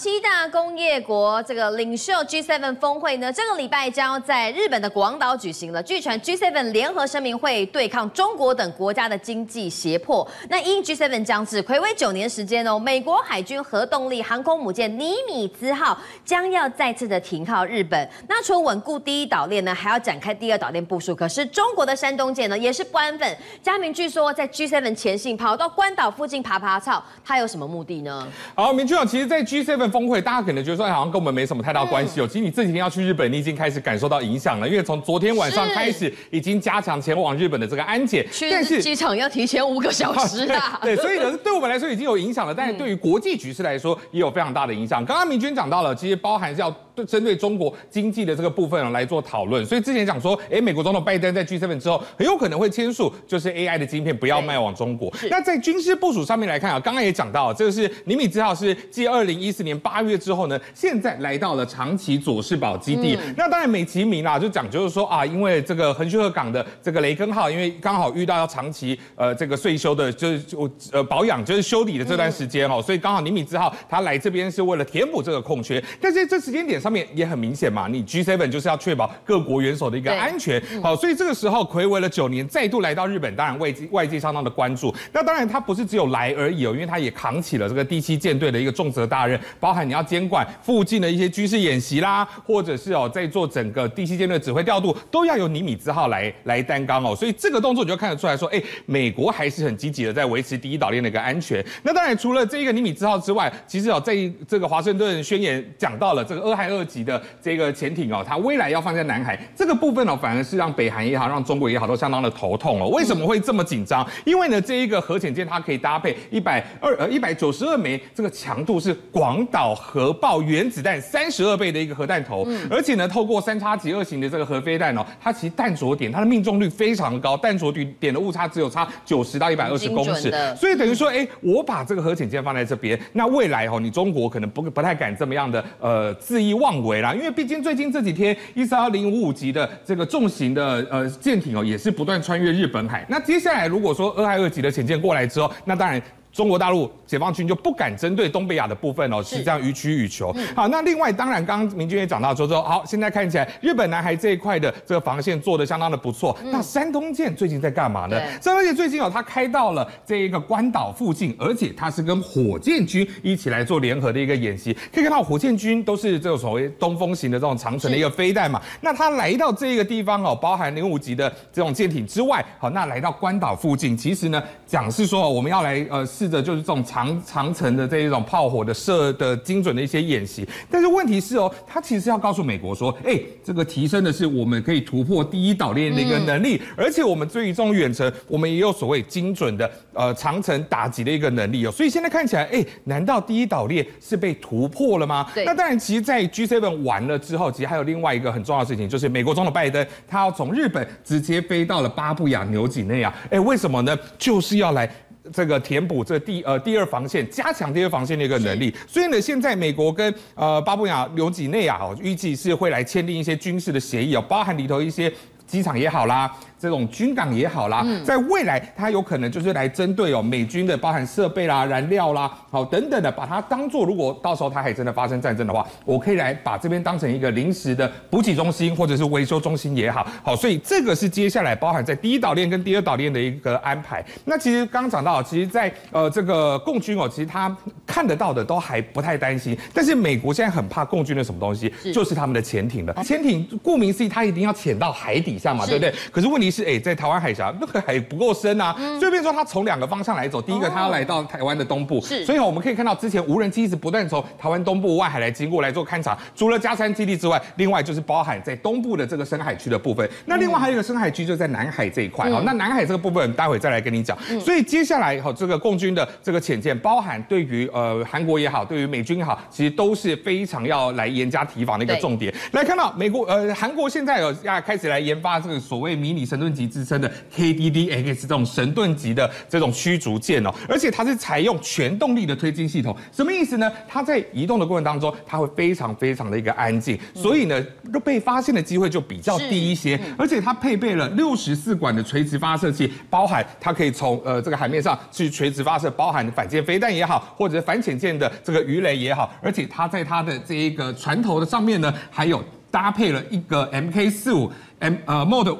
七大工业国这个领袖 G7 峰会呢，这个礼拜将在日本的广岛举行了。据传 G7 联合声明会对抗中国等国家的经济胁迫。那因 G7 将至，睽违九年时间哦，美国海军核动力航空母舰尼米兹号将要再次的停靠日本。那除了稳固第一岛链呢，还要展开第二岛链部署。可是中国的山东舰呢，也是不安分。佳明据说在 G7 前夕跑到关岛附近爬爬草，他有什么目的呢？好，明君其实，在 G7 峰会，大家可能觉得说，好像跟我们没什么太大关系哦。其实你这几天要去日本，你已经开始感受到影响了，因为从昨天晚上开始，已经加强前往日本的这个安检，但是机场要提前五个小时啊。对，所以呢，对我们来说已经有影响了，但是对于国际局势来说，也有非常大的影响。刚刚明君讲到了，其实包含是要针对中国经济的这个部分来做讨论。所以之前讲说，哎，美国总统拜登在 G7 之后，很有可能会签署就是 AI 的晶片不要卖往中国。那在军事部署上面来看啊，刚刚也讲到，这个是尼米兹号是继二零一四年八月之后呢，现在来到了长崎佐世保基地。嗯、那当然美其名啦，就讲就是说啊，因为这个横须贺港的这个雷根号，因为刚好遇到要长期呃这个税修的，就是就呃保养就是修理的这段时间哦，所以刚好尼米兹号他来这边是为了填补这个空缺。但是这时间点上面也很明显嘛，你 G7 就是要确保各国元首的一个安全。好，所以这个时候魁违了九年，再度来到日本，当然外界外界相当的关注。那当然他不是只有来而已哦，因为他也扛起了这个第七舰队的一个重责大任，包含你要监管附近的一些军事演习啦，或者是哦在做整个第七舰队指挥调度，都要由尼米兹号来来担纲哦。所以这个动作你就看得出来说，哎，美国还是很积极的在维持第一岛链的一个安全。那当然除了这一个尼米兹号之外，其实哦在这个华盛顿宣言讲到了这个俄亥俄级的这个潜艇哦，它未来要放在南海这个部分哦，反而是让北韩也好，让中国也好，都相当的头痛哦。为什么会这么紧张？因为呢这一个核潜舰它可以搭配一百二呃一百九十二枚这个强度是广岛核爆原子弹三十二倍的一个核弹头，而且呢，透过三叉戟二型的这个核飞弹哦，它其实弹着点它的命中率非常高，弹着点点的误差只有差九十到一百二十公尺，所以等于说，哎，我把这个核潜舰放在这边，那未来哦，你中国可能不不太敢这么样的呃恣意妄为啦，因为毕竟最近这几天一三二零五五级的这个重型的呃舰艇哦，也是不断穿越日本海，那接下来如果说俄亥俄级的潜舰过来之后，那当然。中国大陆解放军就不敢针对东北亚的部分哦，是这样予取予求。好，那另外当然，刚刚明君也讲到说说，好，现在看起来日本南海这一块的这个防线做得相当的不错。那山东舰最近在干嘛呢？山东舰最近哦，它开到了这一个关岛附近，而且它是跟火箭军一起来做联合的一个演习。可以看到火箭军都是这种所谓东风型的这种长程的一个飞弹嘛。那它来到这个地方哦，包含零五级的这种舰艇之外，好，那来到关岛附近，其实呢讲是说我们要来呃。试着就是这种长长城的这一种炮火的射的精准的一些演习，但是问题是哦，他其实要告诉美国说，哎，这个提升的是我们可以突破第一岛链的一个能力，而且我们对于这种远程，我们也有所谓精准的呃长城打击的一个能力哦。所以现在看起来，哎，难道第一岛链是被突破了吗？对。那当然，其实，在 G7 完了之后，其实还有另外一个很重要的事情，就是美国总统拜登他要从日本直接飞到了巴布亚纽几内亚，哎，为什么呢？就是要来。这个填补这第呃第二防线，加强第二防线的一个能力。所以呢，现在美国跟呃巴布亚纽几内亚哦，预计是会来签订一些军事的协议哦，包含里头一些机场也好啦。这种军港也好啦，在未来它有可能就是来针对哦美军的包含设备啦、燃料啦，好等等的，把它当做如果到时候它还真的发生战争的话，我可以来把这边当成一个临时的补给中心或者是维修中心也好，好，所以这个是接下来包含在第一岛链跟第二岛链的一个安排。那其实刚刚讲到，其实在呃这个共军哦，其实他看得到的都还不太担心，但是美国现在很怕共军的什么东西，就是他们的潜艇的潜艇，顾名思义，它一定要潜到海底下嘛，对不对？可是问题。是哎，在台湾海峡那个海不够深啊，所以变说他从两个方向来走。第一个，他要来到台湾的东部，是，所以我们可以看到之前无人机一直不断从台湾东部外海来经过来做勘察。除了加山基地之外，另外就是包含在东部的这个深海区的部分。那另外还有一个深海区就在南海这一块。好，那南海这个部分待会再来跟你讲。所以接下来哈，这个共军的这个潜舰，包含对于呃韩国也好，对于美军也好，其实都是非常要来严加提防的一个重点。来看到美国呃韩国现在有要开始来研发这个所谓迷你深盾级之称的 KDDX 这种神盾级的这种驱逐舰哦，而且它是采用全动力的推进系统，什么意思呢？它在移动的过程当中，它会非常非常的一个安静，所以呢，被发现的机会就比较低一些。而且它配备了六十四管的垂直发射器，包含它可以从呃这个海面上去垂直发射，包含反舰飞弹也好，或者反潜舰的这个鱼雷也好，而且它在它的这一个船头的上面呢，还有搭配了一个 MK 四五 M 呃 Mod。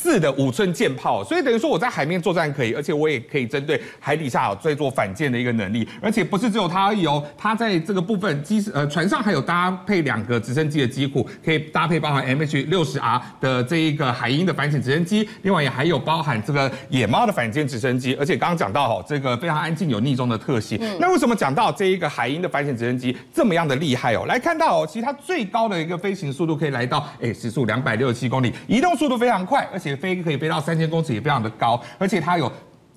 四的五寸舰炮，所以等于说我在海面作战可以，而且我也可以针对海底下有在做反舰的一个能力，而且不是只有它而已哦，它在这个部分机呃船上还有搭配两个直升机的机库，可以搭配包含 MH 六十 R 的这一个海鹰的反潜直升机，另外也还有包含这个野猫的反舰直升机，而且刚刚讲到哦，这个非常安静有逆中的特性。嗯、那为什么讲到这一个海鹰的反潜直升机这么样的厉害哦？来看到哦，其实它最高的一个飞行速度可以来到哎时速两百六十七公里，移动速度非常快，而且飞可以飞到三千公尺，也非常的高，而且它有。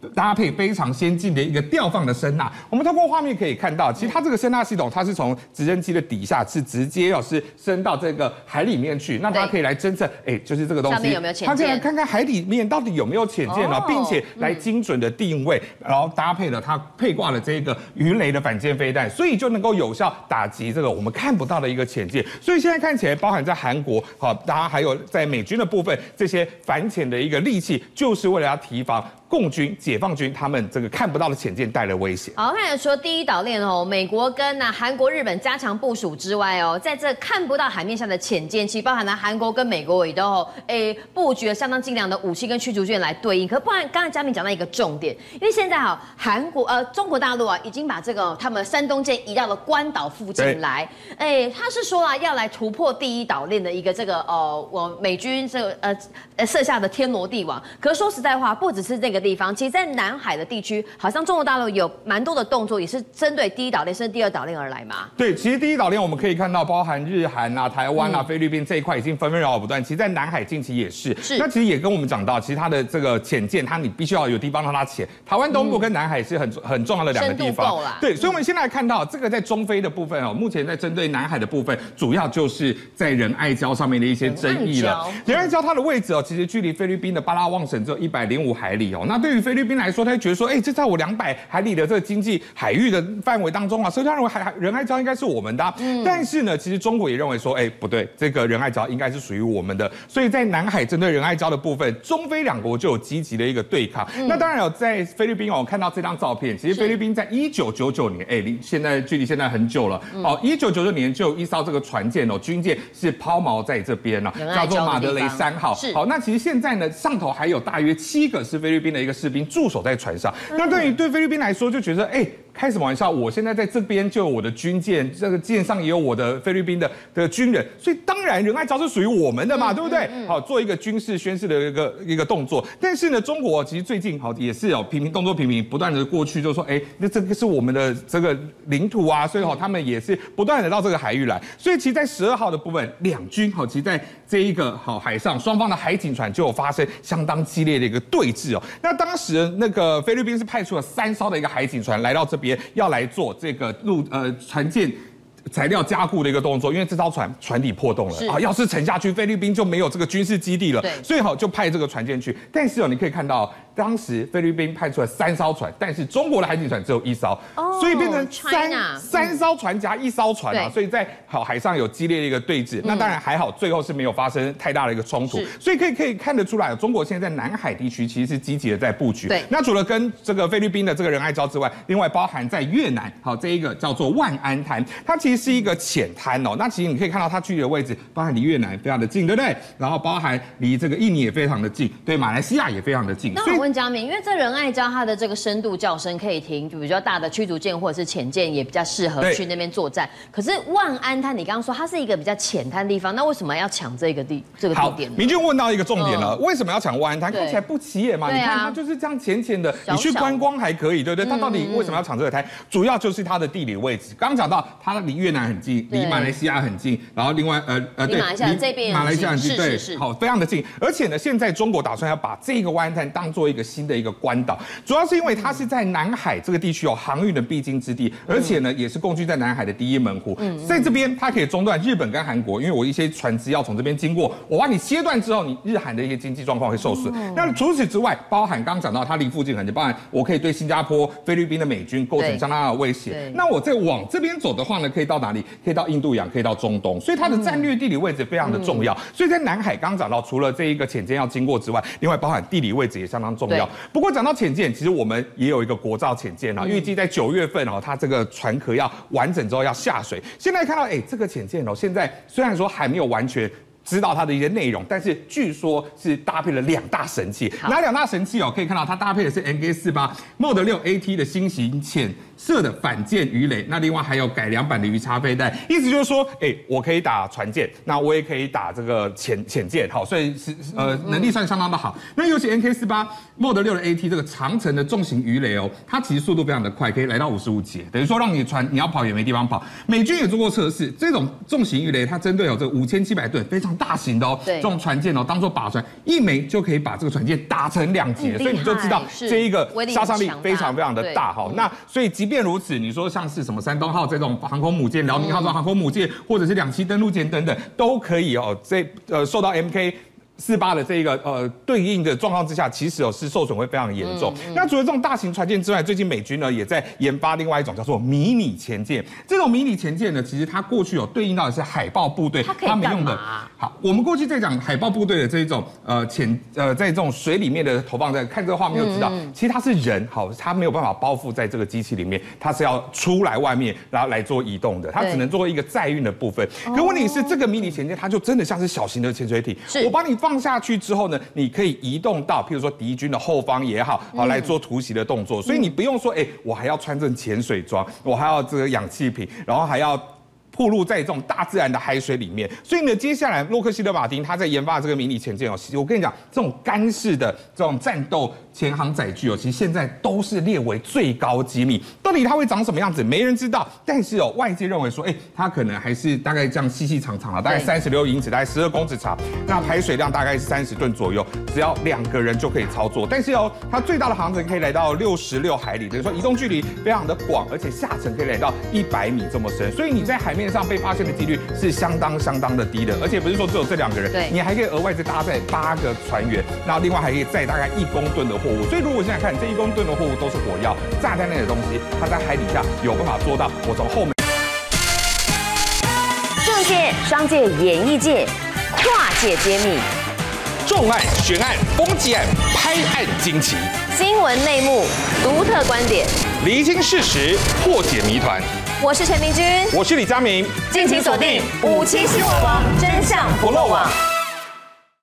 搭配非常先进的一个吊放的声呐，我们通过画面可以看到，其实它这个声呐系统，它是从直升机的底下是直接要是升到这个海里面去，那它可以来侦测，哎，就是这个东西，上面有没有？它可以来看看海里面到底有没有潜舰了，并且来精准的定位，然后搭配了它配挂了这个鱼雷的反舰飞弹，所以就能够有效打击这个我们看不到的一个潜舰。所以现在看起来，包含在韩国，好，大家还有在美军的部分，这些反潜的一个利器，就是为了要提防。共军、解放军他们这个看不到的潜舰带来威胁。好，看来说第一岛链哦，美国跟那韩国、日本加强部署之外哦，在这看不到海面下的潜舰，其包含了韩国跟美国也都诶布局了相当精良的武器跟驱逐舰来对应。可不然，刚才嘉铭讲到一个重点，因为现在哈韩国呃中国大陆啊已经把这个他们山东舰移到了关岛附近来，哎，他是说啊要来突破第一岛链的一个这个呃我美军这个呃呃设下的天罗地网。可是说实在话，不只是这个。地方，其实，在南海的地区，好像中国大陆有蛮多的动作，也是针对第一岛链甚至第二岛链而来嘛。对，其实第一岛链我们可以看到，包含日韩啊、台湾啊、菲律宾这一块已经纷纷扰扰不断。其实，在南海近期也是。是。那其实也跟我们讲到，其实它的这个潜舰，它你必须要有地方让它潜。台湾东部跟南海是很很重要的两个地方。对，所以我们现在看到这个在中非的部分哦，目前在针对南海的部分，主要就是在仁爱礁上面的一些争议了。仁爱礁它的位置哦，其实距离菲律宾的巴拉望省只有一百零五海里哦。那对于菲律宾来说，他就觉得说，哎、欸，这在我两百海里的这个经济海域的范围当中啊，所以他认为海仁爱礁应该是我们的、啊。嗯。但是呢，其实中国也认为说，哎、欸，不对，这个仁爱礁应该是属于我们的。所以在南海针对仁爱礁的部分，中菲两国就有积极的一个对抗。嗯、那当然有在菲律宾哦，我看到这张照片，其实菲律宾在一九九九年，哎、欸，离现在距离现在很久了。哦、嗯，一九九九年就有一艘这个船舰哦，军舰是抛锚在这边了，叫做马德雷三号。是。好，那其实现在呢，上头还有大约七个是菲律宾的一个士兵驻守在船上，那对于对菲律宾来说，就觉得哎。欸开什么玩笑！我现在在这边就有我的军舰，这个舰上也有我的菲律宾的的军人，所以当然仁爱礁是属于我们的嘛，对不对？好，做一个军事宣示的一个一个动作。但是呢，中国其实最近好也是有频频动作频频不断的过去，就说哎，那这个是我们的这个领土啊，所以好，他们也是不断的到这个海域来。所以其实，在十二号的部分，两军好，其实在这一个好海上，双方的海警船就有发生相当激烈的一个对峙哦。那当时那个菲律宾是派出了三艘的一个海警船来到这边。要来做这个陆呃船舰材料加固的一个动作，因为这艘船船底破洞了啊，要是沉下去，菲律宾就没有这个军事基地了。对，所以好就派这个船舰去。但是哦，你可以看到。当时菲律宾派出了三艘船，但是中国的海警船只有一艘，oh, 所以变成三三艘船加一艘船啊，嗯、所以在好海上有激烈的一个对峙。嗯、那当然还好，最后是没有发生太大的一个冲突。所以可以可以看得出来，中国现在在南海地区其实是积极的在布局。对，那除了跟这个菲律宾的这个仁爱礁之外，另外包含在越南，好这一个叫做万安滩，它其实是一个浅滩哦。那其实你可以看到它距离的位置，包含离越南非常的近，对不对？然后包含离这个印尼也非常的近，对，马来西亚也非常的近。那我问嘉铭，因为这仁爱礁它的这个深度较深，可以停就比较大的驱逐舰或者是潜舰，也比较适合去那边作战。可是万安滩，你刚刚说它是一个比较浅滩的地方，那为什么要抢这个地这个地点呢？明俊问到一个重点了，嗯、为什么要抢万安滩？看起来不起眼嘛？啊、你看它就是这样浅浅的，你去观光还可以，对不对？它到底为什么要抢这个滩？主要就是它的地理位置。刚刚讲到它离越南很近，离马来西亚很近，然后另外呃呃对，马来西亚这边马来西亚很近，对，好，非常的近。而且呢，现在中国打算要把这个万安滩当做一个新的一个关岛，主要是因为它是在南海这个地区有航运的必经之地，而且呢也是共居在南海的第一门户，在这边它可以中断日本跟韩国，因为我一些船只要从这边经过，我把你切断之后，你日韩的一些经济状况会受损。那除此之外，包含刚刚讲到它离附近很近，包含我可以对新加坡、菲律宾的美军构成相当大的威胁。那我再往这边走的话呢，可以到哪里？可以到印度洋，可以到中东，所以它的战略地理位置非常的重要。所以在南海刚刚讲到，除了这一个潜舰要经过之外，另外包含地理位置也相当重要。不过讲到潜舰，其实我们也有一个国造潜舰啊，预计在九月份哦，它这个船壳要完整之后要下水。现在看到，哎，这个潜舰哦，现在虽然说还没有完全。知道它的一些内容，但是据说是搭配了两大神器。哪两大神器哦？可以看到它搭配的是 MK 四八 Mod 六 AT 的新型潜射的反舰鱼雷，那另外还有改良版的鱼叉飞弹。意思就是说，哎、欸，我可以打船舰，那我也可以打这个潜潜舰，好，所以是呃能力算相当的好。那尤其 N K 四八 Mod 六的 AT 这个长城的重型鱼雷哦，它其实速度非常的快，可以来到五十五节，等于说让你船你要跑也没地方跑。美军也做过测试，这种重型鱼雷它针对有这五千七百吨非常。大型的哦，这种船舰哦，当做靶船，一枚就可以把这个船舰打成两截，所以你就知道这一个杀伤力非常非常的大哈。那所以即便如此，你说像是什么山东号这种航空母舰、辽宁号这种航空母舰，或者是两栖登陆舰等等，都可以哦，这呃受到 MK。四八的这一个呃对应的状况之下，其实哦是受损会非常严重。嗯嗯、那除了这种大型船舰之外，最近美军呢也在研发另外一种叫做迷你潜舰。这种迷你潜舰呢，其实它过去有对应到的是海豹部队，他们用的。好，我们过去在讲海豹部队的这一种呃潜呃在这种水里面的投放在看这个画面就知道，其实它是人，好，它没有办法包覆在这个机器里面，它是要出来外面然后来做移动的，它只能做一个载运的部分。问题是这个迷你潜舰它就真的像是小型的潜水艇，我帮你放。放下去之后呢，你可以移动到，譬如说敌军的后方也好，好来做突袭的动作。所以你不用说，哎，我还要穿这潜水装，我还要这个氧气瓶，然后还要。暴露在这种大自然的海水里面，所以呢，接下来洛克希德马丁他在研发这个迷你潜舰哦，我跟你讲，这种干式的这种战斗潜航载具哦，其实现在都是列为最高机密，到底它会长什么样子，没人知道。但是哦，外界认为说，哎，它可能还是大概这样细细长长的，大概三十六英尺，大概十二公尺长，那排水量大概是三十吨左右，只要两个人就可以操作。但是哦，它最大的航程可以来到六十六海里，等于说移动距离非常的广，而且下沉可以来到一百米这么深，所以你在海面上被发现的几率是相当相当的低的，而且不是说只有这两个人，对，你还可以额外再搭载八个船员，然后另外还可以载大概一公吨的货物。所以如果现在看这一公吨的货物都是火药炸弹类的东西，它在海底下有办法做到。我从后面，政界、商界、演艺界跨界揭秘，重案、悬案、攻击案、拍案惊奇，新闻内幕、独特观点，厘清事实，破解谜团。我是陈明君，我是李佳明，敬请锁定五七新闻网，真相不漏网。